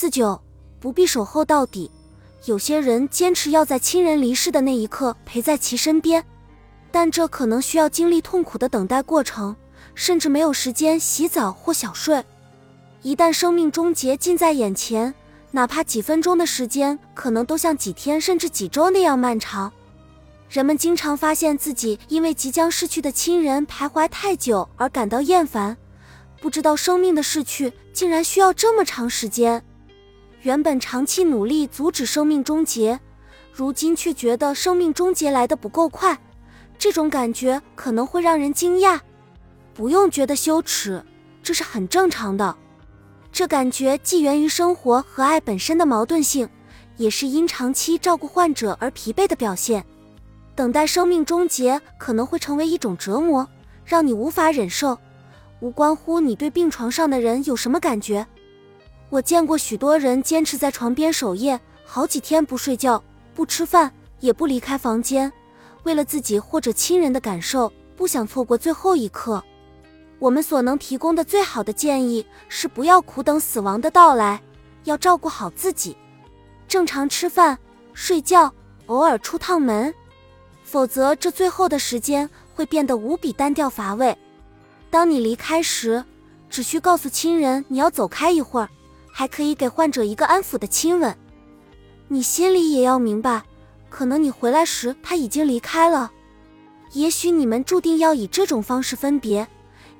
四九不必守候到底。有些人坚持要在亲人离世的那一刻陪在其身边，但这可能需要经历痛苦的等待过程，甚至没有时间洗澡或小睡。一旦生命终结近在眼前，哪怕几分钟的时间，可能都像几天甚至几周那样漫长。人们经常发现自己因为即将逝去的亲人徘徊太久而感到厌烦，不知道生命的逝去竟然需要这么长时间。原本长期努力阻止生命终结，如今却觉得生命终结来得不够快，这种感觉可能会让人惊讶。不用觉得羞耻，这是很正常的。这感觉既源于生活和爱本身的矛盾性，也是因长期照顾患者而疲惫的表现。等待生命终结可能会成为一种折磨，让你无法忍受。无关乎你对病床上的人有什么感觉。我见过许多人坚持在床边守夜，好几天不睡觉、不吃饭，也不离开房间，为了自己或者亲人的感受，不想错过最后一刻。我们所能提供的最好的建议是，不要苦等死亡的到来，要照顾好自己，正常吃饭、睡觉，偶尔出趟门，否则这最后的时间会变得无比单调乏味。当你离开时，只需告诉亲人你要走开一会儿。还可以给患者一个安抚的亲吻，你心里也要明白，可能你回来时他已经离开了，也许你们注定要以这种方式分别，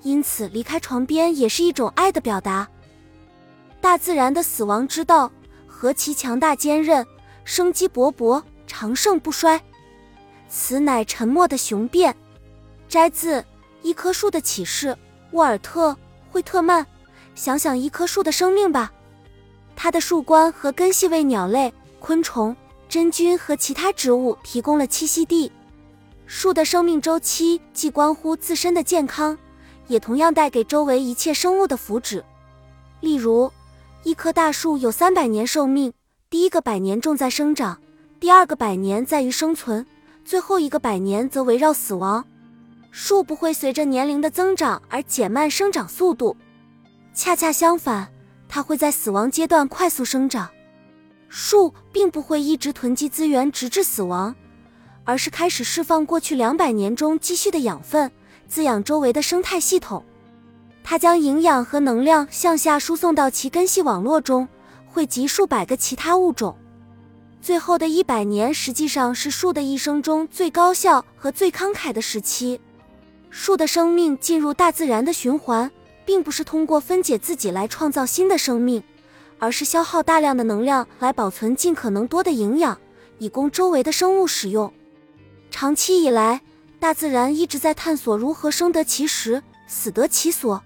因此离开床边也是一种爱的表达。大自然的死亡之道何其强大坚韧，生机勃勃，长盛不衰。此乃沉默的雄辩。摘自《一棵树的启示》，沃尔特·惠特曼。想想一棵树的生命吧。它的树冠和根系为鸟类、昆虫、真菌和其他植物提供了栖息地。树的生命周期既关乎自身的健康，也同样带给周围一切生物的福祉。例如，一棵大树有三百年寿命，第一个百年重在生长，第二个百年在于生存，最后一个百年则围绕死亡。树不会随着年龄的增长而减慢生长速度，恰恰相反。它会在死亡阶段快速生长，树并不会一直囤积资源直至死亡，而是开始释放过去两百年中积蓄的养分，滋养周围的生态系统。它将营养和能量向下输送到其根系网络中，汇集数百个其他物种。最后的一百年实际上是树的一生中最高效和最慷慨的时期。树的生命进入大自然的循环。并不是通过分解自己来创造新的生命，而是消耗大量的能量来保存尽可能多的营养，以供周围的生物使用。长期以来，大自然一直在探索如何生得其时，死得其所。